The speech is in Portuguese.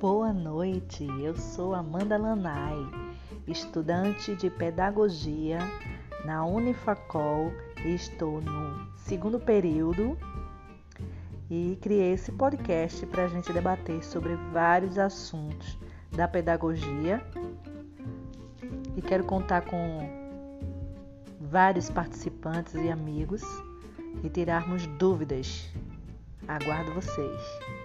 boa noite. Eu sou Amanda Lanai, estudante de pedagogia na Unifacol e estou no segundo período e criei esse podcast para a gente debater sobre vários assuntos da pedagogia e quero contar com vários participantes e amigos e tirarmos dúvidas. Aguardo vocês.